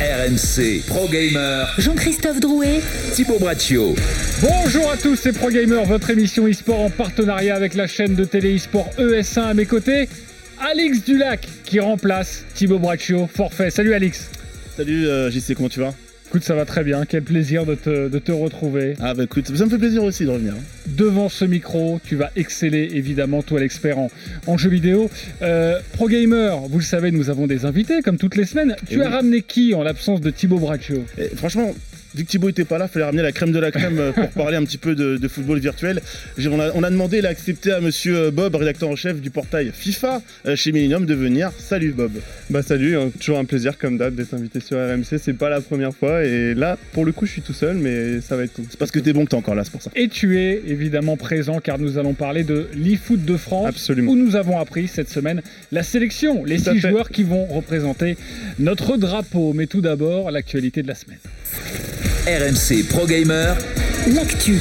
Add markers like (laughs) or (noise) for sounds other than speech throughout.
RMC Pro Gamer, Jean-Christophe Drouet, Thibaut Braccio. Bonjour à tous, c'est Pro Gamer, votre émission e-sport en partenariat avec la chaîne de télé e-sport ES1 à mes côtés. Alix Dulac qui remplace Thibaut Braccio, forfait. Salut Alix. Salut euh, JC, comment tu vas? Écoute, ça va très bien, quel plaisir de te, de te retrouver. Ah bah écoute, ça me fait plaisir aussi de revenir. hein. Devant ce micro, tu vas exceller évidemment, toi l'expert en, en jeux vidéo. Euh, Pro Gamer, vous le savez, nous avons des invités comme toutes les semaines. Tu Eh as oui. ramené qui en l'absence de Thibaut Braccio? Et franchement, vu que Thibaut était pas là, il fallait ramener la crème de la crème euh, pour parler un petit peu de, de football virtuel. On a, on a demandé, il a accepté à monsieur euh, Bob, rédacteur en chef du portail FIFA euh, chez Millennium, de venir. Salut Bob. Bah salut, hein, toujours un plaisir comme d'hab d'être invité sur RMC, c'est pas la première fois et là pour le coup je suis tout seul mais ça va être cool. C'est parce que t'es bon que t'es encore là, c'est pour ça. Et tu es évidemment présent car nous allons parler de l'eFoot de France. Absolument. Où nous avons appris cette semaine la sélection, les Tout six joueurs qui vont représenter notre drapeau. Mais tout d'abord, l'actualité de la semaine. RMC Pro Gamer, l'actu.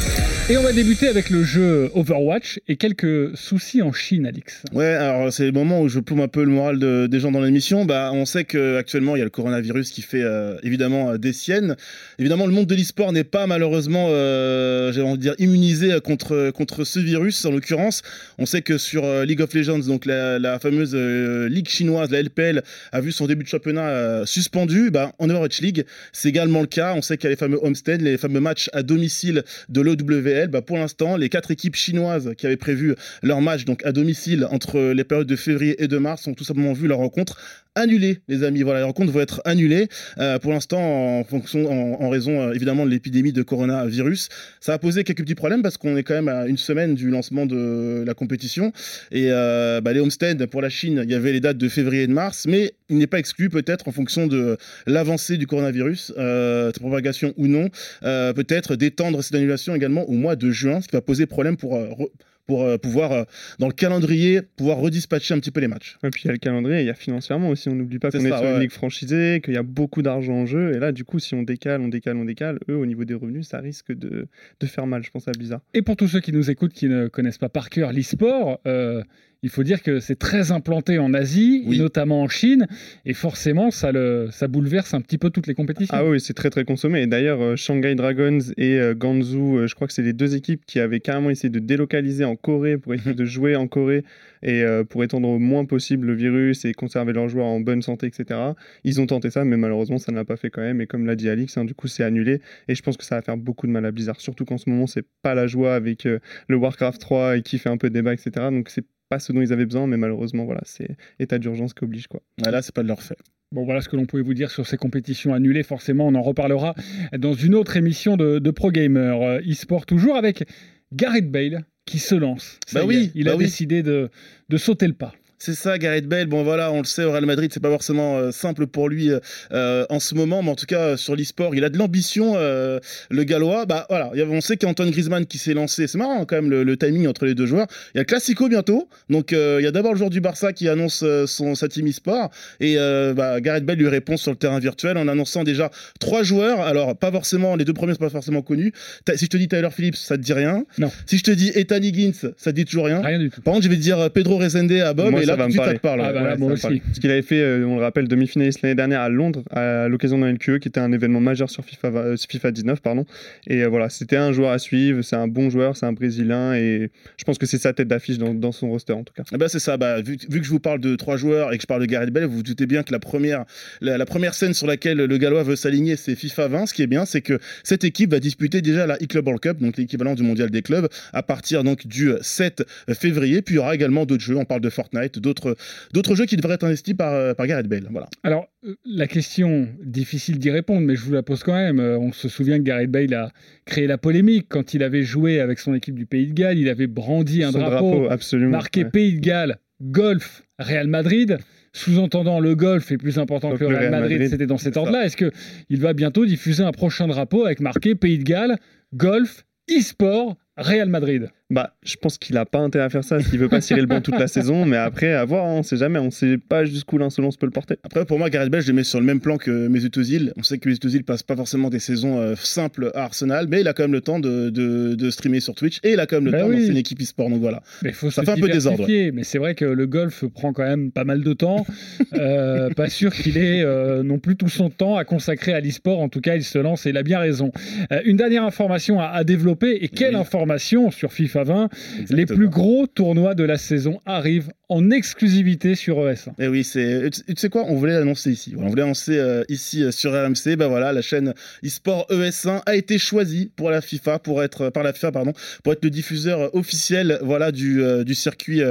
Et on va débuter avec le jeu Overwatch et quelques soucis en Chine, Alix. Ouais, alors c'est le moment où je plombe un peu le moral de- des gens dans l'émission. Bah, on sait qu'actuellement, il y a le coronavirus qui fait euh, évidemment euh, des siennes. Évidemment, le monde de l'e-sport n'est pas malheureusement, euh, j'ai envie de dire, immunisé contre, contre ce virus. En l'occurrence, on sait que sur euh, League of Legends, donc la, fameuse euh, ligue chinoise, la LPL, a vu son début de championnat euh, suspendu. Bah, en Overwatch League, c'est également le cas. On sait qu'il y a les fameux homestead, les fameux matchs à domicile de l'OWL. Bah, pour l'instant, les quatre équipes chinoises qui avaient prévu leur match donc à domicile entre les périodes de février et de mars ont tout simplement vu leur rencontre annulée, les amis. Voilà, les rencontres vont être annulées euh, pour l'instant en fonction, en, raison euh, évidemment de l'épidémie de coronavirus. Ça a posé quelques petits problèmes parce qu'on est quand même à une semaine du lancement de la compétition et euh, bah, les homestead pour la Chine, il y avait les dates de février et de mars, mais il n'est pas exclu peut-être en fonction de l'avancée du coronavirus, euh, sa propagation ou non, euh, peut-être d'étendre cette annulation également au mois de juin, ce qui va poser problème pour, euh, re- pour euh, pouvoir, euh, dans le calendrier, pouvoir redispatcher un petit peu les matchs. Et puis il y a le calendrier, il y a financièrement aussi, on n'oublie pas C'est qu'on est sur ouais. une ligue franchisée, qu'il y a beaucoup d'argent en jeu et là du coup si on décale, on décale, on décale, eux au niveau des revenus ça risque de, de faire mal je pense à Blizzard. Et pour tous ceux qui nous écoutent, qui ne connaissent pas par cœur l'e-sport, euh, il faut dire que c'est très implanté en Asie, Oui. et notamment en Chine, et forcément, ça, le, ça bouleverse un petit peu toutes les compétitions. Ah oui, c'est très très consommé. Et d'ailleurs, euh, Shanghai Dragons et euh, Ganzhou, euh, je crois que c'est les deux équipes qui avaient carrément essayé de délocaliser en Corée pour essayer (laughs) de jouer en Corée et euh, pour étendre au moins possible le virus et conserver leurs joueurs en bonne santé, etc. Ils ont tenté ça, mais malheureusement, ça ne l'a pas fait quand même. Et comme l'a dit Alix, hein, du coup, c'est annulé. Et je pense que ça va faire beaucoup de mal à Blizzard, surtout qu'en ce moment, c'est pas la joie avec euh, le Warcraft 3 et qui fait un peu débat, etc. Donc c'est pas ce dont ils avaient besoin, mais malheureusement, voilà, c'est état d'urgence qui oblige quoi. Là, c'est pas de leur fait. Bon, voilà ce que l'on pouvait vous dire sur ces compétitions annulées. Forcément, on en reparlera dans une autre émission de, de Pro Gamer e-sport, toujours avec Gareth Bale qui se lance. Ça Bah y oui, est, il bah a oui. décidé de, de sauter le pas. C'est ça, Gareth Bale. Bon, voilà, on le sait, au Real Madrid, c'est pas forcément euh, simple pour lui euh, euh, en ce moment, mais en tout cas, sur l'e-sport, il a de l'ambition, euh, le Gallois. Bah voilà, il y a- on sait qu'Antoine Griezmann qui s'est lancé. C'est marrant quand même le, le timing entre les deux joueurs. Il y a le Classico bientôt, donc il y a d'abord le joueur du Barça qui annonce son sa team e-sport et bah, Gareth Bale lui répond sur le terrain virtuel en annonçant déjà trois joueurs. Alors pas forcément, les deux premiers sont pas forcément connus. Ta- si je te dis Tyler Phillips, ça te dit rien. Non. Si je te dis Ethan Higgins, ça te dit toujours rien. Rien du tout. Par contre, je vais te dire Pedro Resende à Bob Moi, ça va me parler. te parle. Ah bah ouais. là, moi ça aussi. me parle. Ce qu'il avait fait, euh, on le rappelle, demi-finaliste l'année dernière à Londres, à l'occasion d'un LQE, qui était un événement majeur sur FIFA, euh, FIFA 19, pardon. Et euh, voilà, c'était un joueur à suivre, c'est un bon joueur, c'est un Brésilien, et je pense que c'est sa tête d'affiche dans, dans son roster en tout cas. Ah bah c'est ça, bah, vu, vu que je vous parle de trois joueurs et que je parle de Gareth Bale, vous vous doutez bien que la première, la, la première scène sur laquelle le Gallois veut s'aligner, c'est FIFA 20. Ce qui est bien, c'est que cette équipe va disputer déjà la e-Club World Cup, donc l'équivalent du mondial des clubs, à partir donc du 7 février. Puis il y aura également d'autres jeux, on parle de Fortnite, d'autres d'autres jeux qui devraient être investis par, euh, par Gareth Bale. Voilà. Alors, euh, la question, difficile d'y répondre, mais je vous la pose quand même. Euh, On se souvient que Gareth Bale a créé la polémique quand il avait joué avec son équipe du Pays de Galles. Il avait brandi un drapeau, absolument. marqué ouais. Pays de Galles, golf, Real Madrid. Sous-entendant, le golf est plus important Donc que le Real Madrid, c'était dans cet ordre-là. Est-ce qu'il va bientôt diffuser un prochain drapeau avec marqué Pays de Galles, golf, e-sport, Real Madrid. Bah, je pense qu'il a pas intérêt à faire ça s'il veut pas cirer le banc toute la saison, mais après, à voir, hein, on sait jamais, on sait pas jusqu'où l'insolence peut le porter. Après, pour moi, Gareth Bale, je le mets sur le même plan que Mesut Özil. On sait que Mesut Özil passe pas forcément des saisons euh, simples à Arsenal, mais il a quand même le temps de, de, de streamer sur Twitch et il a quand même le Bah temps oui. dans une équipe e-sport. Donc voilà. Mais faut Ça se fait un peu désordre, diversifier. Mais c'est vrai que le golf prend quand même pas mal de temps. Euh, (laughs) pas sûr qu'il ait euh, non plus tout son temps à consacrer à l'e-sport. En tout cas, il se lance et il a bien raison. Euh, une dernière information à, à développer. Et quelle Oui. information sur FIFA 20 Les plus gros tournois de la saison arrivent en exclusivité sur E ES1. Et oui, c'est. Tu sais quoi On voulait l'annoncer ici. On voulait annoncer euh, ici euh, sur RMC. Ben voilà, la chaîne eSport ES1 a été choisie pour la FIFA, pour être par la FIFA, pardon, pour être le diffuseur officiel, voilà, du, euh, circuit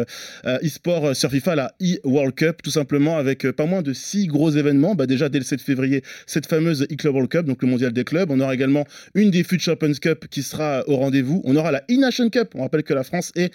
eSport sur FIFA, la e World Cup, tout simplement avec pas moins de six gros événements. Bah déjà dès le 7 février, cette fameuse e-Club World Cup, donc le mondial des clubs. On aura également une des Future Champions Cup qui sera au rendez-vous. On aura la e-Nation Cup. On rappelle que la France est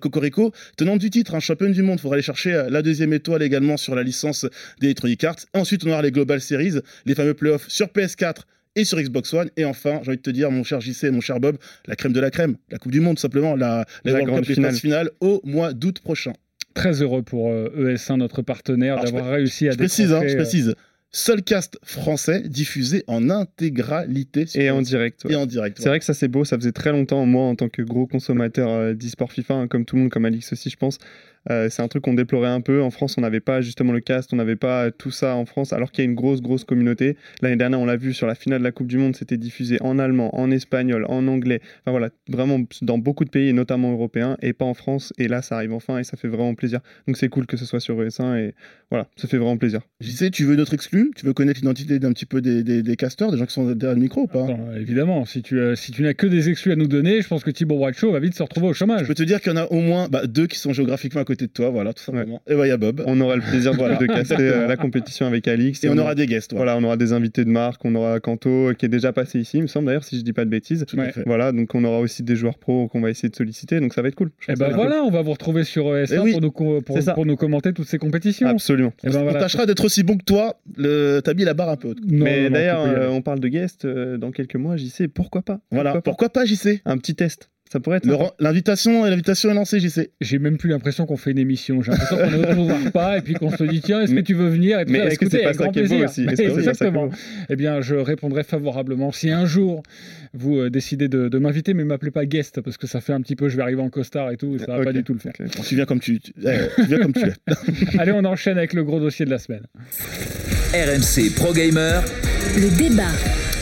Cocorico, tenante du titre, un championne du monde. Il faudra aller chercher euh, la deuxième étoile également sur la licence d'Electronic Arts. Ensuite, on aura les Global Series, les fameux playoffs sur PS4 et sur Xbox One. Et enfin, j'ai envie de te dire, mon cher JC et mon cher Bob, la crème de la crème, la Coupe du Monde, simplement, la, la, La World grande Cup, finale. au mois d'août prochain. Très heureux pour euh, ES1, notre partenaire, d'avoir réussi à Je précise, hein, je euh, précise. Seul cast français diffusé en intégralité sur Et en PS4 direct. ouais. et en direct. C'est vrai que ça c'est beau, ça faisait très longtemps, moi en tant que gros consommateur euh, d'e-sport FIFA, hein, comme tout le monde, comme Alix aussi je pense, euh, c'est un truc qu'on déplorait un peu. En France on n'avait pas justement le cast, on n'avait pas tout ça en France, alors qu'il y a une grosse grosse communauté. L'année dernière on l'a vu sur la finale de la Coupe du Monde, c'était diffusé en allemand, en espagnol, en anglais, enfin voilà, vraiment dans beaucoup de pays, et notamment européens, et pas en France. Et là ça arrive enfin et ça fait vraiment plaisir. Donc c'est cool que ce soit sur ES1 et voilà, ça fait vraiment plaisir. JC, tu veux notre exclu? Tu veux connaître l'identité d'un petit peu des, des, des casteurs, des gens qui sont derrière le micro ou pas? Attends, évidemment, si tu, euh, si tu n'as que des exclus à nous donner, je pense que Thibaut Bradshaw va vite se retrouver au Je chômage. peux te dire qu'il y en a au moins bah, deux qui sont géographiquement à côté de toi, voilà, tout simplement. Et bah, il y a Bob. On aura le plaisir de, Voilà. (laughs) de caster euh, la compétition avec Alix. Et on aura des guests, voilà. Voilà, on aura des invités de marque, on aura Kanto euh, qui est déjà passé ici, il me semble d'ailleurs, si je dis pas de bêtises. Tout à Ouais. fait. Voilà, donc on aura aussi des joueurs pros qu'on va essayer de solliciter, donc ça va être cool. Je Et pense ben être voilà, on va vous retrouver sur ES1 Eh oui. pour, nous, pour, pour commenter toutes ces compétitions. Absolument. Eh ben on voilà. tâchera d'être aussi bon que toi. Le... T'as mis la barre un peu haute. Non, Mais d'ailleurs, euh, on parle de guest euh, dans quelques mois, j'y sais, pourquoi pas Voilà. Pourquoi pas pas, JC Un petit test, ça pourrait être. L'invitation l'invitation est lancée, JC. j'ai même plus l'impression qu'on fait une émission. J'ai l'impression qu'on ne nous voir pas et puis qu'on se dit tiens, est-ce que tu veux venir et Mais ça. est-ce que c'est pas ça grand qui est beau aussi est Exactement. Eh bien, je répondrai favorablement si un jour vous euh, décidez de, de m'inviter, mais m'appelez pas guest parce que ça fait un petit peu, je vais arriver en costard et tout, et ça va Ok. pas du tout le faire. Bon, tu viens comme tu, tu, eh, tu viens comme tu es. (laughs) Allez, on enchaîne avec le gros dossier de la semaine. RMC Pro Gamer, Le débat.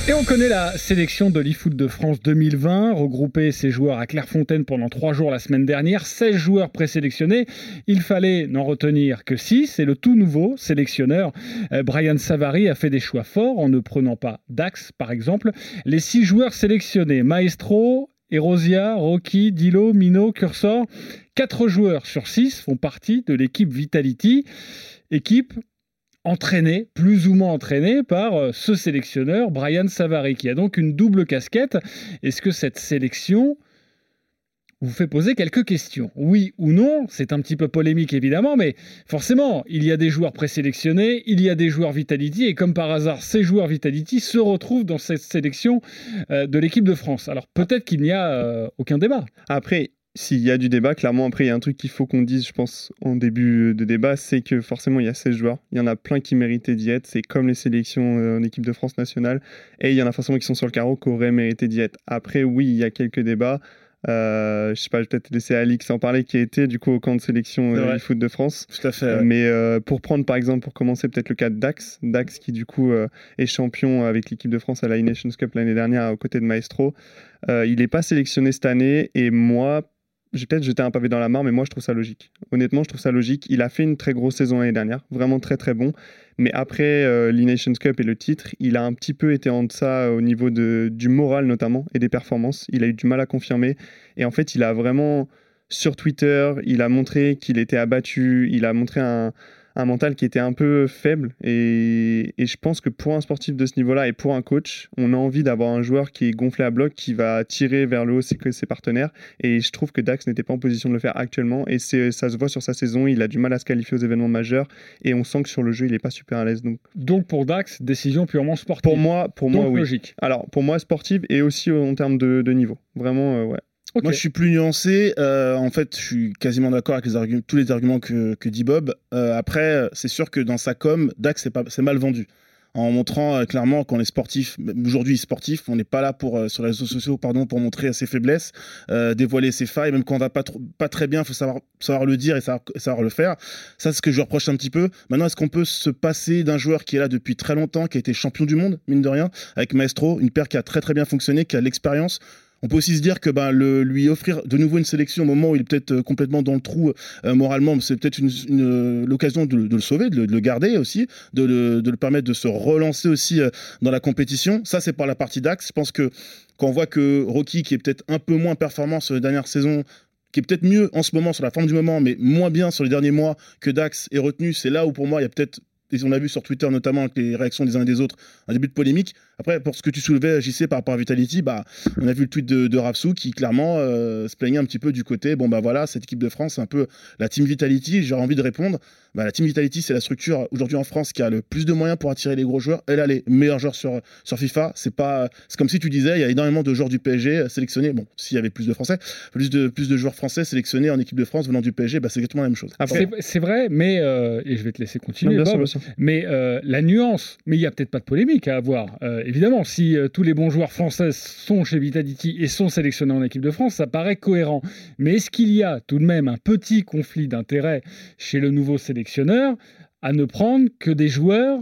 Et on connaît la sélection de l'eFoot de France 2020, regroupé ses joueurs à Clairefontaine pendant trois jours la semaine dernière, 16 joueurs présélectionnés. Il fallait n'en retenir que 6 et le tout nouveau sélectionneur, euh, Brian Savary, a fait des choix forts en ne prenant pas Dax par exemple. Les six joueurs sélectionnés, Maestro, Erosia, Rocky, Dilo, Mino, Cursor, quatre joueurs sur 6 font partie de l'équipe Vitality, équipe entraîné, plus ou moins entraîné par euh, ce sélectionneur, Brian Savary, qui a donc une double casquette. Est-ce que cette sélection vous fait poser quelques questions? Oui ou non? C'est un petit peu polémique évidemment, mais forcément, il y a des joueurs présélectionnés, il y a des joueurs Vitality, et comme par hasard, ces joueurs Vitality se retrouvent dans cette sélection euh, de l'équipe de France. Alors peut-être qu'il n'y a euh, aucun débat. Après, s'il y a du débat, clairement, après, il y a un truc qu'il faut qu'on dise, je pense, en début de débat, c'est que forcément, il y a 16 joueurs. Il y en a plein qui méritaient d'y être. C'est comme les sélections euh, en équipe de France nationale. Et il y en a forcément qui sont sur le carreau qui auraient mérité d'y être. Après, oui, il y a quelques débats. Euh, je sais pas, je vais peut-être laisser Alix en parler, qui a été du coup au camp de sélection euh, du foot de France. Tout à fait. ouais. Mais euh, pour prendre par exemple, pour commencer peut-être le cas de Dax, Dax qui du coup euh, est champion avec l'équipe de France à la Nations Cup l'année dernière aux côtés de Maestro, il n'est pas sélectionné cette année et moi, j'ai peut-être jeté un pavé dans la mare, mais moi je trouve ça logique. Honnêtement, je trouve ça logique. Il a fait une très grosse saison l'année dernière, vraiment très très bon. Mais après euh, l'E-Nations Cup et le titre, il a un petit peu été en deçà euh, au niveau de, du moral notamment et des performances. Il a eu du mal à confirmer. Et en fait, il a vraiment, sur Twitter, il a montré qu'il était abattu, il a montré un, un mental qui était un peu faible. Et, et je pense que pour un sportif de ce niveau-là et pour un coach, on a envie d'avoir un joueur qui est gonflé à bloc, qui va tirer vers le haut ses, ses partenaires. Et je trouve que Dax n'était pas en position de le faire actuellement. Et ça se voit sur sa saison, il a du mal à se qualifier aux événements majeurs. Et on sent que sur le jeu, il n'est pas super à l'aise. Donc Donc pour Dax, décision purement sportive. pour moi, pour Donc moi oui. logique. Alors, pour moi, sportive et aussi en termes de, de niveau. Vraiment, euh, ouais. Moi, je suis plus nuancé. Euh, en fait, je suis quasiment d'accord avec tous les arguments que, que dit Bob. Euh, après, c'est sûr que dans sa com, Dax, c'est mal vendu. En montrant euh, clairement qu'on est sportif, aujourd'hui sportif, on n'est pas là pour, sur les réseaux sociaux pardon, pour montrer ses faiblesses, dévoiler ses failles. Même quand on va pas, pas très bien, il faut savoir, savoir le dire et savoir, savoir le faire. Ça, c'est ce que je reproche un petit peu. Maintenant, est-ce qu'on peut se passer d'un joueur qui est là depuis très longtemps, qui a été champion du monde, mine de rien, avec Maestro, une paire qui a très très bien fonctionné, qui a l'expérience? On peut aussi se dire que ben, lui offrir de nouveau une sélection au moment où il est peut-être euh, complètement dans le trou euh, moralement, c'est peut-être une- l'occasion de, le sauver, de le, de le garder aussi, de le, permettre de se relancer aussi euh, dans la compétition. Ça, c'est par la partie d'Axe. Je pense que quand on voit que Rocky, qui est peut-être un peu moins performant sur les dernières saisons, qui est peut-être mieux en ce moment sur la forme du moment, mais moins bien sur les derniers mois que Dax est retenu, c'est là où pour moi il y a peut-être, et on l'a vu sur Twitter notamment avec les réactions des uns et des autres, un début de polémique. Après, pour ce que tu soulevais, JC, par rapport à Vitality, bah, on a vu le tweet de, de Rapsou qui clairement euh, se plaignait un petit peu du côté, bon bah voilà, cette équipe de France, c'est un peu la Team Vitality, j'aurais envie de répondre. Bah, la Team Vitality, c'est la structure aujourd'hui en France qui a le plus de moyens pour attirer les gros joueurs. Elle a les meilleurs joueurs sur, sur FIFA. C'est pas, c'est comme si tu disais, il y a énormément de joueurs du PSG sélectionnés. Bon, s'il y avait plus de Français, plus de, plus de joueurs français sélectionnés en équipe de France venant du PSG, bah, c'est exactement la même chose. Après, C'est vrai, mais euh, et je vais te laisser non, continuer, bien sûr, Bob, bien sûr. mais euh, la nuance, mais il y a peut-être pas de polémique à avoir. Euh, évidemment, si euh, tous les bons joueurs français sont chez Vitality et sont sélectionnés en équipe de France, ça paraît cohérent. Mais est-ce qu'il y a tout de même un petit conflit d'intérêt chez le nouveau sélectionneur à ne prendre que des joueurs,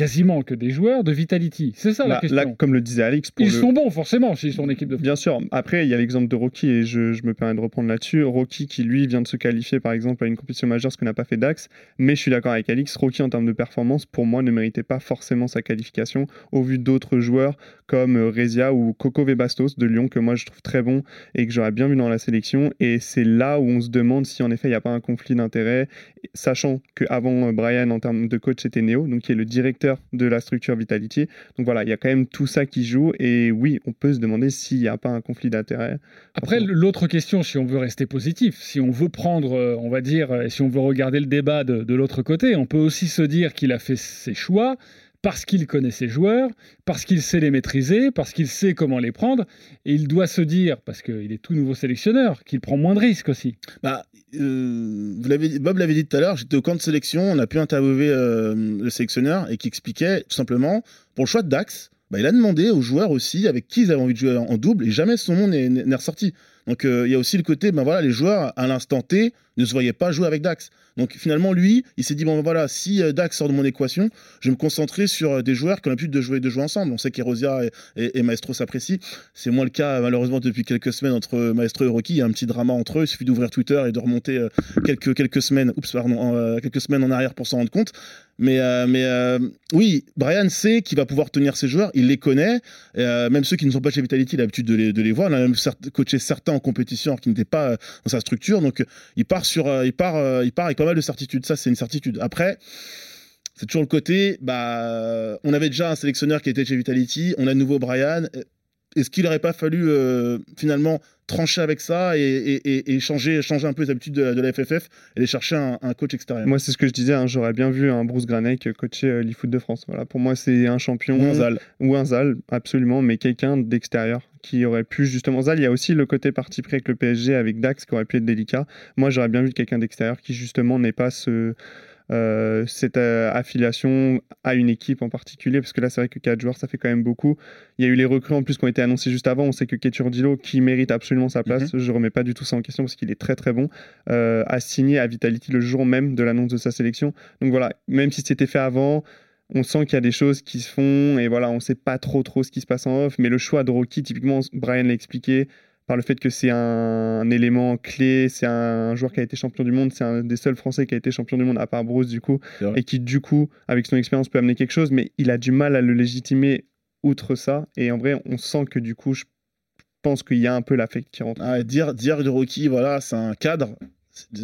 quasiment que des joueurs de Vitality C'est ça la question. là, comme le disait Alix, pour Ils le- sont bons forcément s'ils sont en équipe de France. Bien sûr. Après, il y a l'exemple de Rocky et je, je me permets de reprendre là-dessus. Rocky qui, lui, vient de se qualifier, par exemple, à une compétition majeure, ce que n'a pas fait Dax. Mais je suis d'accord avec Alix. Rocky, en termes de performance, pour moi, ne méritait pas forcément sa qualification au vu d'autres joueurs comme euh, Rezia ou Coco Vebastos de Lyon, que moi, je trouve très bon et que j'aurais bien vu dans la sélection. Et c'est là où on se demande si, en effet, il n'y a pas un conflit d'intérêt, sachant qu'avant euh, Brian, en termes de coach, c'était Neo, donc qui est le directeur de la structure Vitality. Donc voilà, il y a quand même tout ça qui joue. Et oui, on peut se demander s'il n'y a pas un conflit d'intérêt. Après, l'autre question, si on veut rester positif, si on veut prendre, euh, on va dire, si on veut regarder le débat de, de l'autre côté, on peut aussi se dire qu'il a fait ses choix parce qu'il connaît ses joueurs, parce qu'il sait les maîtriser, parce qu'il sait comment les prendre, et il doit se dire, parce qu'il est tout nouveau sélectionneur, qu'il prend moins de risques aussi. Bah, euh, vous l'avez, Bob l'avait dit tout à l'heure, j'étais au camp de sélection, on a pu interviewer euh, le sélectionneur et qui expliquait tout simplement, pour le choix de Dax, bah, il a demandé aux joueurs aussi avec qui ils avaient envie de jouer en, double et jamais son nom n'est ressorti. Donc euh, il y a aussi le côté, ben voilà, les joueurs à l'instant T ne se voyaient pas jouer avec Dax. Donc finalement lui, il s'est dit bon ben voilà, si euh, Dax sort de mon équation, je vais me concentrer sur euh, des joueurs qui ont l'habitude de jouer de jouer ensemble. On sait qu'Erosia et, Maestro s'apprécient. C'est moins le cas malheureusement depuis quelques semaines entre Maestro et Rocky. Il y a un petit drama entre eux. Il suffit d'ouvrir Twitter et de remonter quelques quelques semaines, oups quelques semaines en arrière pour s'en rendre compte. Mais, euh, euh, oui, Brian sait qu'il va pouvoir tenir ses joueurs, il les connaît, euh, même ceux qui ne sont pas chez Vitality, il a l'habitude de les, voir, il a même coaché certains en compétition qui n'étaient pas dans sa structure, donc il part, avec pas mal de certitude, ça c'est une certitude. Après, c'est toujours le côté, bah, on avait déjà un sélectionneur qui était chez Vitality, on a de nouveau Brian, est-ce qu'il n'aurait pas fallu euh, finalement trancher avec ça et, et- et- et changer, changer un peu les habitudes de, de la FFF et aller chercher un, un coach extérieur? Moi, c'est ce que je disais, hein, j'aurais bien vu un Bruce Granek coacher euh, l'eFoot de France. Voilà, pour moi, c'est un champion. Ou un Zal. Ou un Zal, absolument, mais quelqu'un d'extérieur qui aurait pu justement. Zal, il y a aussi le côté parti pris avec le PSG, avec Dax, qui aurait pu être délicat. Moi, j'aurais bien vu quelqu'un d'extérieur qui justement n'est pas ce. Euh, cette euh, affiliation à une équipe en particulier, parce que là c'est vrai que 4 joueurs ça fait quand même beaucoup. Il y a eu les recrues en plus qui ont été annoncés juste avant. On sait que Keturdilo, qui mérite absolument sa place, je remets pas du tout ça en question parce qu'il est très très bon, euh, a signé à Vitality le jour même de l'annonce de sa sélection. Donc voilà, même si c'était fait avant, on sent qu'il y a des choses qui se font et voilà, on sait pas trop trop ce qui se passe en off. Mais le choix de Rocky, typiquement, Brian l'a expliqué par le fait que c'est un, un élément clé, c'est un joueur qui a été champion du monde, c'est un des seuls Français qui a été champion du monde à part Bruce du coup, et qui du coup, avec son expérience, peut amener quelque chose, mais il a du mal à le légitimer outre ça. Et en vrai, on sent que du coup, je pense qu'il y a un peu l'affect qui rentre. Ah, dire, dire de Rocky, voilà, c'est un cadre.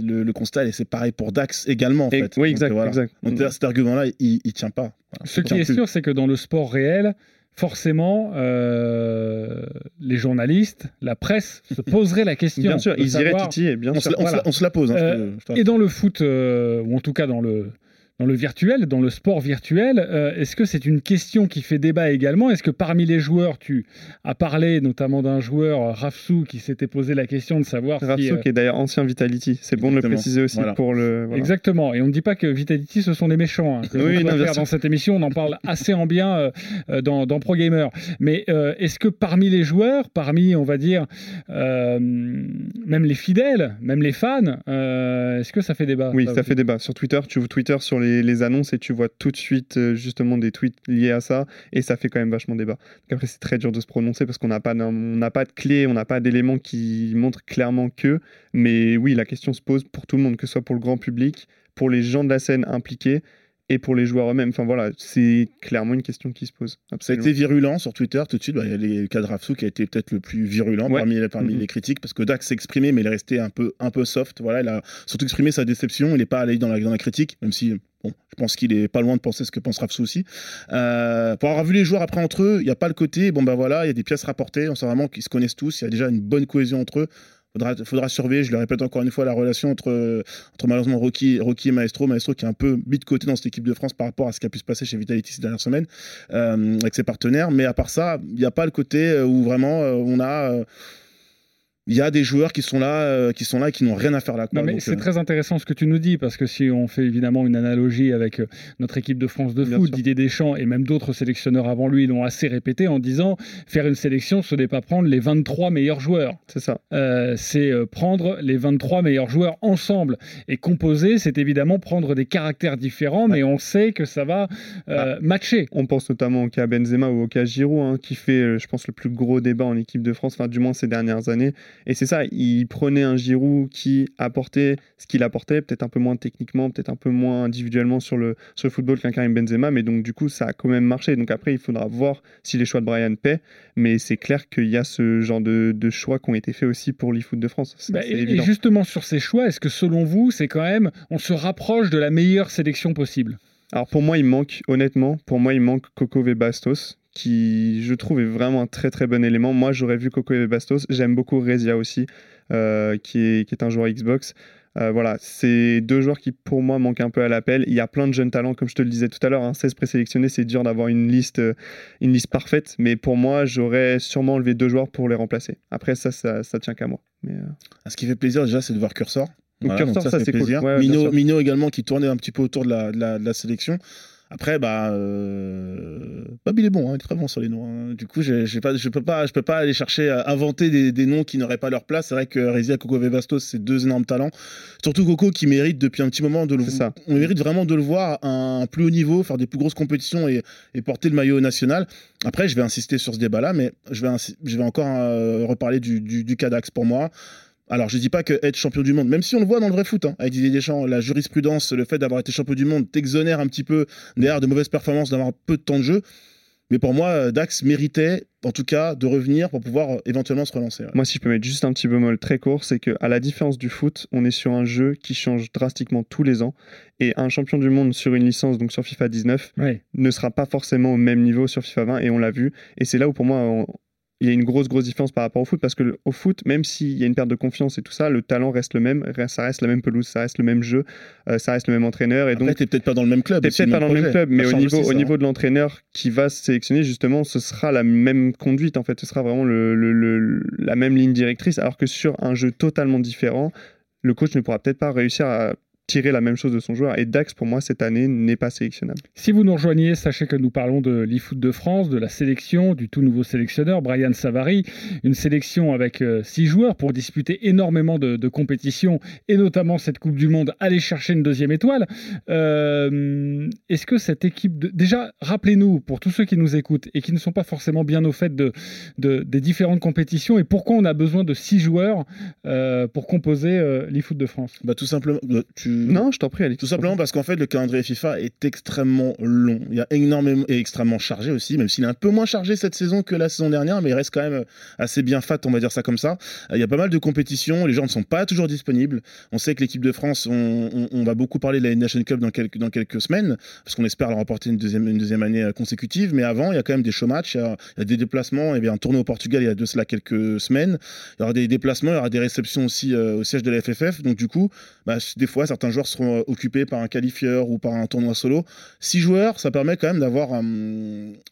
Le, le constat, et c'est pareil pour Dax également, en Et- fait. oui, exact, voilà. exact. Donc, cet argument-là, il, il tient pas. Voilà, Ce qui est plus. sûr, c'est que dans le sport réel, forcément, euh, les journalistes, la presse se (laughs) poseraient la question. Bien sûr, ils iraient savoir- titiller, bien On sûr. se, la- on se la- Voilà. on se la pose. hein, Euh, je je Et dans le foot, euh, ou en tout cas dans le dans le virtuel, dans le sport virtuel. Euh, est-ce que c'est une question qui fait débat également? Est-ce que parmi les joueurs, tu as parlé notamment d'un joueur, Rafsou, qui s'était posé la question de savoir Rafsou, si... qui est d'ailleurs ancien Vitality, c'est bon de le préciser aussi pour le... Voilà. Exactement, et on ne dit pas que Vitality, ce sont des méchants. Hein, oui, non, faire dans cette émission, on en parle (laughs) assez en bien euh, dans, dans, Pro Gamer. Mais euh, est-ce que parmi les joueurs, parmi, on va dire, euh, même les fidèles, même les fans, est-ce que ça fait débat? Oui, ça, ça fait débat. Sur Twitter, tu vois Twitter sur les, les, annonces et tu vois tout de suite justement des tweets liés à ça, et ça fait quand même vachement débat. Donc après, c'est très dur de se prononcer parce qu'on n'a pas, on pas de clé, on n'a pas d'éléments qui montrent clairement que, mais oui, la question se pose pour tout le monde, que ce soit pour le grand public, pour les gens de la scène impliqués et pour les joueurs eux-mêmes. Enfin voilà, c'est clairement une question qui se pose. Absolument. Ça a été virulent sur Twitter tout de suite. Bah, il y a les cas de Rafsou qui a été peut-être le plus virulent ouais. parmi, parmi mm -hmm. les critiques parce que Dax s'est exprimé, mais il est resté un peu, un peu soft. Voilà, il a surtout exprimé sa déception. Il n'est pas allé dans la, dans la critique, même si. Bon, je pense qu'il est pas loin de penser ce que pense Rafsou aussi. Euh, pour avoir vu les joueurs après entre eux, il n'y a pas le côté, bon ben voilà, il y a des pièces rapportées, on sent vraiment qu'ils se connaissent tous, il y a déjà une bonne cohésion entre eux faudra, faudra surveiller, je le répète encore une fois, la relation entre, entre malheureusement Rocky, Rocky et Maestro. Maestro qui est un peu mis de côté dans cette équipe de France par rapport à ce qui a pu se passer chez Vitality ces dernières semaines euh, avec ses partenaires. Mais à part ça, il n'y a pas le côté où vraiment euh, on a. Il y a des joueurs qui sont là, euh, qui sont là et qui n'ont rien à faire là. Quoi. Non, mais c'est euh... très intéressant ce que tu nous dis parce que si on fait évidemment une analogie avec euh, notre équipe de France de Bien foot, sûr. Didier Deschamps et même d'autres sélectionneurs avant lui l'ont assez répété en disant faire une sélection, ce n'est pas prendre les 23 meilleurs joueurs. C'est ça. Euh, c'est prendre les 23 meilleurs joueurs ensemble et composer, c'est évidemment prendre des caractères différents, ouais. mais on sait que ça va ah. matcher. On pense notamment au cas Benzema ou au cas Giroud, hein, qui fait, je pense, le plus gros débat en équipe de France, enfin du moins ces dernières années. Et c'est ça, il prenait un Giroud qui apportait ce qu'il apportait, peut-être un peu moins techniquement, peut-être un peu moins individuellement sur le, sur le football qu'un Karim Benzema, mais donc du coup, ça a quand même marché. Donc après, il faudra voir si les choix de Brian paient, mais c'est clair qu'il y a ce genre de, de, choix qui ont été faits aussi pour l'e-foot de France. Bah, et, et justement, sur ces choix, est-ce que selon vous, c'est quand même, on se rapproche de la meilleure sélection possible? Alors pour moi, il manque, honnêtement, pour moi, il manque Coco Bastos, qui, je trouve, est vraiment un très très bon élément. Moi, j'aurais vu Coco et Bastos. J'aime beaucoup Rezia aussi, euh, qui, est, qui est un joueur Xbox. Euh, voilà, c'est deux joueurs qui, pour moi, manquent un peu à l'appel. Il y a plein de jeunes talents, comme je te le disais tout à l'heure. Hein, 16 présélectionnés, c'est dur d'avoir une liste, une liste parfaite. Mais pour moi, j'aurais sûrement enlevé deux joueurs pour les remplacer. Après, ça, ça, ça tient qu'à moi. Mais, euh... Ce qui fait plaisir, déjà, c'est de voir Cursor. Voilà, Cursor, ça, ça c'est. Cool. Ouais, Mino, Mino, également, qui tournait un petit peu autour de la, de la, de la sélection. Après, bah, euh... Bob, il est bon, hein, il est très bon sur les noms. Hein. Du coup, je ne peux, pas, je peux pas aller chercher à inventer des, des noms qui n'auraient pas leur place. C'est vrai que Rezia, Coco Bastos, c'est deux énormes talents. Surtout Coco qui mérite depuis un petit moment de le voir. On mérite vraiment de le voir à un plus haut niveau, faire des plus grosses compétitions et, et porter le maillot national. Après, je vais insister sur ce débat-là, mais je vais, je vais encore euh, reparler du, du, du Cadax pour moi. Alors, je dis pas que être champion du monde, même si on le voit dans le vrai foot, hein, avec Didier Deschamps, la jurisprudence, le fait d'avoir été champion du monde t'exonère un petit peu derrière de mauvaises performances, d'avoir peu de temps de jeu. Mais pour moi, Dax méritait, en tout cas, de revenir pour pouvoir éventuellement se relancer. Ouais. Moi, si je peux mettre juste un petit bémol très court, c'est qu'à la différence du foot, on est sur un jeu qui change drastiquement tous les ans. Et un champion du monde sur une licence, donc sur FIFA 19, ouais. ne sera pas forcément au même niveau sur FIFA 20. Et on l'a vu. Et c'est là où, pour moi, on, il y a une grosse grosse différence par rapport au foot parce que au foot même s'il y a une perte de confiance et tout ça le talent reste le même ça reste la même pelouse ça reste le même jeu euh, ça reste le même entraîneur et Après, donc t'es peut-être pas dans le même club t'es peut-être pas dans le même club mais au niveau aussi, au niveau de l'entraîneur qui va se sélectionner justement ce sera la même conduite en fait. Ce sera vraiment le, le, le, la même ligne directrice alors que sur un jeu totalement différent le coach ne pourra peut-être pas réussir à tirer la même chose de son joueur. Et Dax, pour moi, cette année, n'est pas sélectionnable. Si vous nous rejoignez, sachez que nous parlons de l'eFoot de France, de la sélection, du tout nouveau sélectionneur, Brian Savary. Une sélection avec euh, six joueurs pour disputer énormément de, de, compétitions, et notamment cette Coupe du Monde, aller chercher une deuxième étoile. Euh, Est-ce que cette équipe... De... Déjà, rappelez-nous, pour tous ceux qui nous écoutent et qui ne sont pas forcément bien au fait de, de des différentes compétitions, et pourquoi on a besoin de six joueurs euh, pour composer euh, l'eFoot de France? Bah, Tout simplement... Bah, tu non, je t'en prie, allez. Tout simplement parce qu'en fait, le calendrier FIFA est extrêmement long. Il y a énormément et extrêmement chargé aussi, même s'il est un peu moins chargé cette saison que la saison dernière, mais il reste quand même assez bien fat, on va dire ça comme ça. Il y a pas mal de compétitions, les gens ne sont pas toujours disponibles. On sait que l'équipe de France, on, on, on, va beaucoup parler de la Nation Cup dans quelques, dans quelques semaines, parce qu'on espère leur remporter une deuxième, une deuxième année consécutive. Mais avant, il y a quand même des show matchs, il y a, il y a des déplacements. Il y avait un tournoi au Portugal il y a de cela quelques semaines. Il y aura des déplacements, il y aura des réceptions aussi euh, au siège de la FFF. Donc du coup, bah, des fois, certains certains joueurs seront occupés par un qualifieur ou par un tournoi solo. Six joueurs, ça permet quand même d'avoir un,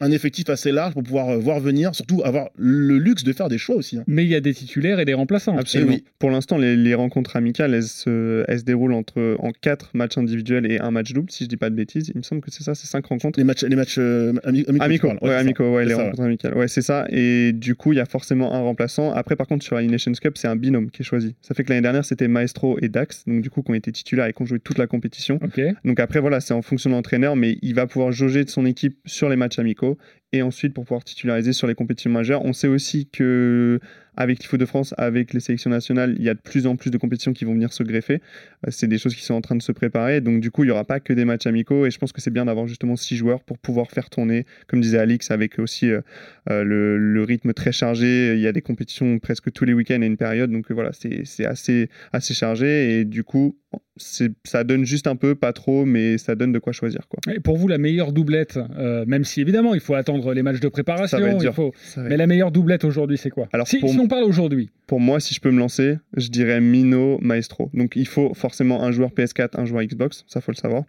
un effectif assez large pour pouvoir voir venir, surtout avoir le luxe de faire des choix aussi. hein. Mais il y a des titulaires et des remplaçants. Absolument. Oui. Pour l'instant, les, les rencontres amicales, elles se, elles se déroulent entre, en quatre matchs individuels et un match double, si je dis pas de bêtises. Il me semble que c'est ça, c'est cinq rencontres. Les matchs, les matchs euh, ami- amicaux. Amicaux, ouais, ouais, les ça, rencontres amicales. Ouais, c'est ça. Et du coup, il y a forcément un remplaçant. Après, par contre, sur la Nations Cup, c'est un binôme qui est choisi. Ça fait que l'année dernière, c'était Maestro et Dax, donc du coup, qui ont été titulaires et qui ont joué toute la compétition. Donc après, voilà, c'est en fonction de l'entraîneur, mais il va pouvoir jauger de son équipe sur les matchs amicaux et ensuite pour pouvoir titulariser sur les compétitions majeures. On sait aussi que avec l'IFO de France, avec les sélections nationales, il y a de plus en plus de compétitions qui vont venir se greffer. Euh, C'est des choses qui sont en train de se préparer. Donc du coup, il n'y aura pas que des matchs amicaux et je pense que c'est bien d'avoir justement six joueurs pour pouvoir faire tourner, comme disait Alix, avec aussi euh, euh, le, le rythme très chargé. Il y a des compétitions presque tous les week-ends et une période. Donc voilà, c'est assez, assez chargé et du coup, ça donne juste un peu, pas trop, mais ça donne de quoi choisir. Quoi. Et pour vous, la meilleure doublette, euh, même si évidemment il faut attendre les matchs de préparation, il faut... Mais la meilleure doublette aujourd'hui, c'est quoi? Alors, si, pour si on parle aujourd'hui, Pour moi, si je peux me lancer, je dirais Mino, Maestro. Donc il faut forcément un joueur PS4, un joueur Xbox, ça faut le savoir.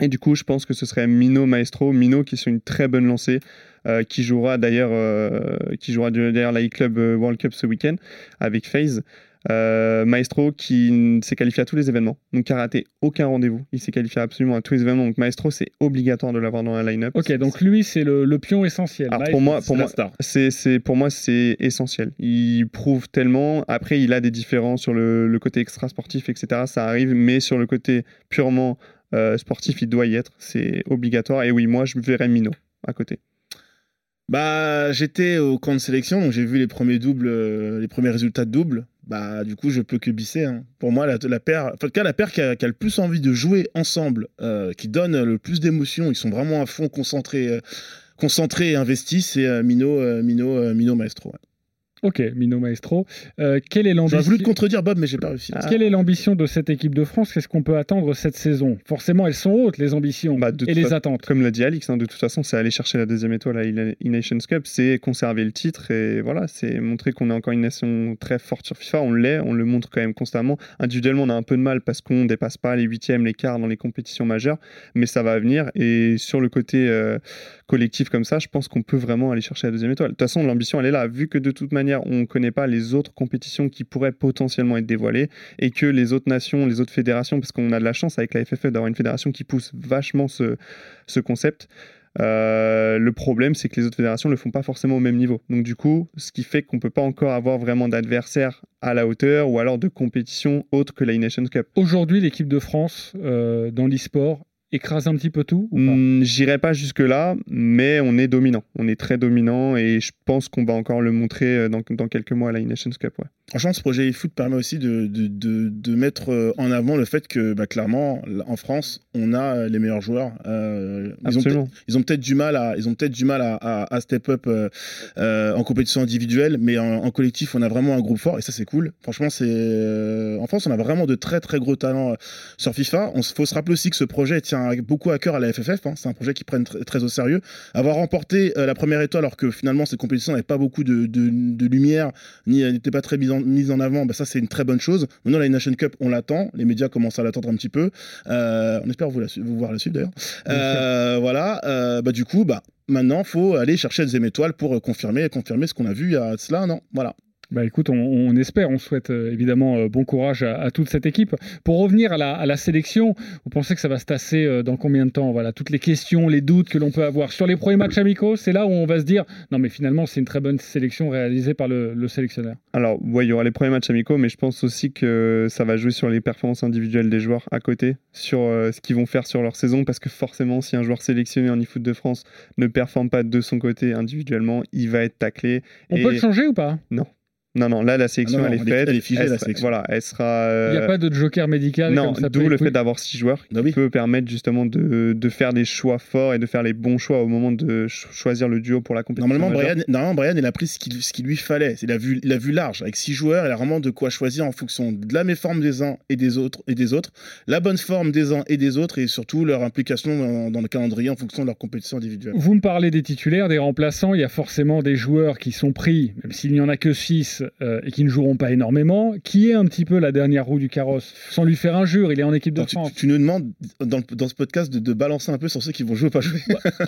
Et du coup, je pense que ce serait Mino, Maestro. Mino qui sur une très bonne lancée, euh, qui jouera d'ailleurs euh, qui jouera d'ailleurs la e-club euh, World Cup ce week-end avec FaZe. Euh, Maestro qui s'est qualifié à tous les événements, donc qui a raté aucun rendez-vous. Il s'est qualifié absolument à tous les événements. Donc Maestro, c'est obligatoire de l'avoir dans la line-up. ok, donc lui c'est le, le pion essentiel. Alors, pour moi, C'est pour moi, c'est, pour moi, c'est essentiel. Il prouve tellement. Après, il a des différences sur le, le côté extra-sportif, etc. Ça arrive, mais sur le côté purement euh, sportif, il doit y être. C'est obligatoire. Et oui, moi, je verrais Mino à côté. Bah, j'étais au camp de sélection, donc j'ai vu les premiers doubles, euh, les premiers résultats de double. Bah, du coup, je peux que bisser. hein. Pour moi, la, paire, en tout cas, la paire qui a, le plus envie de jouer ensemble, euh, qui donne le plus d'émotions, ils sont vraiment à fond concentrés, euh, concentrés et investis, c'est euh, Mino, Mino, Mino Maestro. Ok, Mino Maestro. Euh, quelle est voulu l'ambition te contredire, Bob, mais j'ai pas réussi. Ah. Quelle est l'ambition de cette équipe de France? Qu'est-ce qu'on peut attendre cette saison? Forcément, elles sont hautes, les ambitions Bah, et les fa- attentes. Comme l'a dit Alix, hein, de toute façon, c'est aller chercher la deuxième étoile à E-Nations Cup, c'est conserver le titre et voilà, c'est montrer qu'on est encore une nation très forte sur FIFA. On l'est, on le montre quand même constamment. Individuellement, on a un peu de mal parce qu'on dépasse pas les huitièmes, les quarts dans les compétitions majeures, mais ça va venir. Et sur le côté euh, collectif comme ça, je pense qu'on peut vraiment aller chercher la deuxième étoile. De toute façon, l'ambition, elle est là. Vu que de toute manière, on ne connaît pas les autres compétitions qui pourraient potentiellement être dévoilées et que les autres nations, les autres fédérations, parce qu'on a de la chance avec la FFF d'avoir une fédération qui pousse vachement ce, ce concept. euh, le problème, c'est que les autres fédérations ne le font pas forcément au même niveau. Donc du coup, ce qui fait qu'on peut pas encore avoir vraiment d'adversaires à la hauteur ou alors de compétition autre que la Nations Cup. Aujourd'hui, l'équipe de France euh, dans l'e-sport écrase un petit peu tout ou Hmm, J'irai pas jusque-là, mais on est dominant. On est très dominant et je pense qu'on va encore le montrer euh, dans, dans quelques mois à la Nations Cup. Ouais. Franchement, ce projet eFoot permet aussi de, de, de, de mettre euh, en avant le fait que, bah, clairement, en France, on a euh, les meilleurs joueurs. Euh, ils, ont Absolument. peut-être- ils ont peut-être du mal à, ils ont peut-être du mal à, à, à step up euh, euh, en compétition individuelle, mais en, en collectif, on a vraiment un groupe fort et ça, c'est cool. Franchement, c'est euh, en France, on a vraiment de très très gros talents sur FIFA. On faut se rappeler aussi que ce projet tient beaucoup à cœur à la FFF. hein. C'est un projet qui prennent tr- très au sérieux. Avoir remporté euh, la première étoile, alors que finalement, cette compétition n'avait pas beaucoup de, de, de lumière, ni n'était pas très mise en, mise en avant, bah, ça c'est une très bonne chose. Maintenant, la Nation Cup, on l'attend. Les médias commencent à l'attendre un petit peu. Euh, on espère vous, la, su- vous voir la suite d'ailleurs. Euh, voilà. Bah, du coup, bah, maintenant, faut aller chercher la deuxième étoile pour confirmer, confirmer ce qu'on a vu il y a cela un an. Voilà. Bah écoute, on, on espère, on souhaite euh, évidemment euh, bon courage à, à toute cette équipe. Pour revenir à la, à la sélection, vous pensez que ça va se tasser euh, dans combien de temps? Voilà, toutes les questions, les doutes que l'on peut avoir sur les premiers matchs amicaux, c'est là où on va se dire non mais finalement c'est une très bonne sélection réalisée par le, le sélectionneur. Alors, ouais, il y aura les premiers matchs amicaux, mais je pense aussi que ça va jouer sur les performances individuelles des joueurs à côté, sur euh, ce qu'ils vont faire sur leur saison, parce que forcément, si un joueur sélectionné en e-foot de France ne performe pas de son côté individuellement, il va être taclé. On Et- peut le changer ou pas? Non, non, là, la sélection, Ah non, elle est elle est- faite. elle est figée, la sera- sélection. Voilà, elle sera. Il n'y a euh, pas de joker médical Non, comme ça d'où peut- le fait oui. d'avoir six joueurs qui Ah oui. peut permettre justement de, de faire des choix forts et de faire les bons choix au moment de ch- choisir le duo pour la compétition. Normalement, majeure. Brian, normalement, Brian, il a pris ce qu'il ce qu'il lui fallait. Il a, vu, il a vu large. Avec six joueurs, il a vraiment de quoi choisir en fonction de la méforme des uns et des autres, et des autres, la bonne forme des uns et des autres, et surtout leur implication dans, dans le calendrier en fonction de leur compétition individuelle. Vous me parlez des titulaires, des remplaçants. Il y a forcément des joueurs qui sont pris, même s'il n'y en a que 6, euh, et qui ne joueront pas énormément. Qui est un petit peu la dernière roue du carrosse Sans lui faire injure, il est en équipe de Alors, France. tu nous demandes dans, le- dans ce podcast de, de balancer un peu sur ceux qui vont jouer ou pas jouer.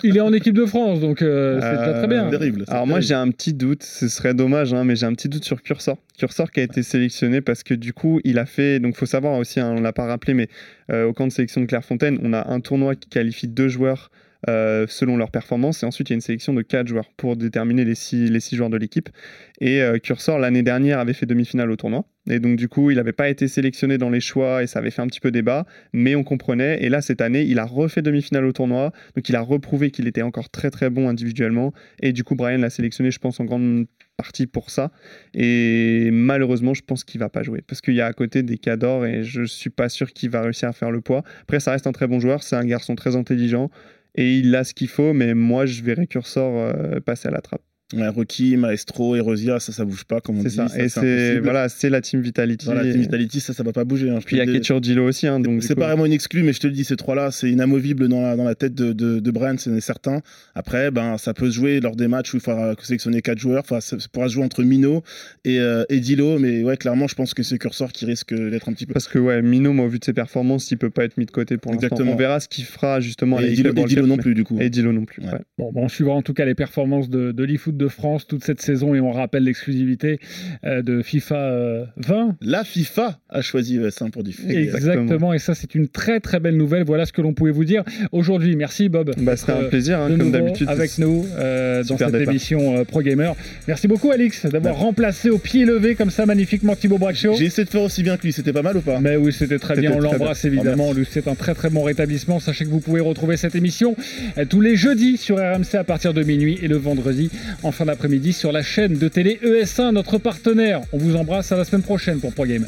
Il est en équipe de France, donc euh, c'est déjà très bien. Terrible. Alors moi j'ai un petit doute, ce serait dommage, hein, mais j'ai un petit doute sur Cursor. Cursor qui a été sélectionné parce que du coup il a fait, donc faut savoir aussi, hein, on l'a pas rappelé, mais euh, au camp de sélection de Clairefontaine, on a un tournoi qui qualifie deux joueurs euh, selon leur performance, et ensuite il y a une sélection de quatre joueurs pour déterminer les six, les six joueurs de l'équipe. Et euh, Cursor l'année dernière avait fait demi-finale au tournoi, et donc du coup il n'avait pas été sélectionné dans les choix et ça avait fait un petit peu débat, mais on comprenait. Et là cette année il a refait demi-finale au tournoi, donc il a reprouvé qu'il était encore très très bon individuellement. Et du coup, Brian l'a sélectionné, je pense, en grande partie pour ça. Et malheureusement, je pense qu'il va pas jouer. Parce qu'il y a à côté des cadors et je suis pas sûr qu'il va réussir à faire le poids. Après, ça reste un très bon joueur. C'est un garçon très intelligent. Et il a ce qu'il faut, mais moi, je verrais Cursor euh, passer à la trappe. Ouais, Rocky, Maestro, Erosia, ça, ça bouge pas, comme on C'est dit. ça. Et c'est voilà, c'est la Team Vitality. Voilà, Team Et- Vitality, ça, ça va pas bouger. hein, Puis il y a. Ketchur aussi. Hein, donc, C'est pas vraiment une exclue, mais je te le dis, ces trois-là, c'est inamovible dans la, dans la tête de, de, de Brian, c'est certain. Après, ben, ça peut se jouer lors des matchs où il faudra sélectionner quatre joueurs. Enfin, ça ça pourra se jouer entre Mino et, euh, et Dilo, mais ouais, clairement, je pense que c'est Cursor qui risque d'être un petit peu. Parce que ouais, Mino, moi, au vu de ses performances, il peut pas être mis de côté pour l'instant. Exactement. On verra ce qu'il fera justement. à Et la Dilo, et Dilo non plus, du coup. Et Dilo non plus. Ouais. ouais. Bon, bon, on suivra en tout cas les performances de, de l'eFoot de France toute cette saison et on rappelle l'exclusivité euh, de FIFA euh, 20. La FIFA a choisi ES1 pour diffuser. Exactement. et ça c'est une très très belle nouvelle. Voilà ce que l'on pouvait vous dire aujourd'hui. Merci Bob. Bah, c'était d'être, un euh, plaisir, hein, comme d'habitude. avec nous euh, dans cette départ. émission euh, Pro Gamer. Merci beaucoup Alix d'avoir Ouais. remplacé au pied levé comme ça magnifiquement Thibaut Braccio. J'ai essayé de faire aussi bien que lui, c'était pas mal ou pas? Mais oui, c'était très bien. On l'embrasse évidemment. Lui, C'est un très très bon rétablissement. Sachez que vous pouvez retrouver cette émission euh, tous les jeudis sur RMC à partir de minuit et le vendredi en en fin d'après-midi sur la chaîne de télé ES1, notre partenaire. On vous embrasse à la semaine prochaine pour ProGamer.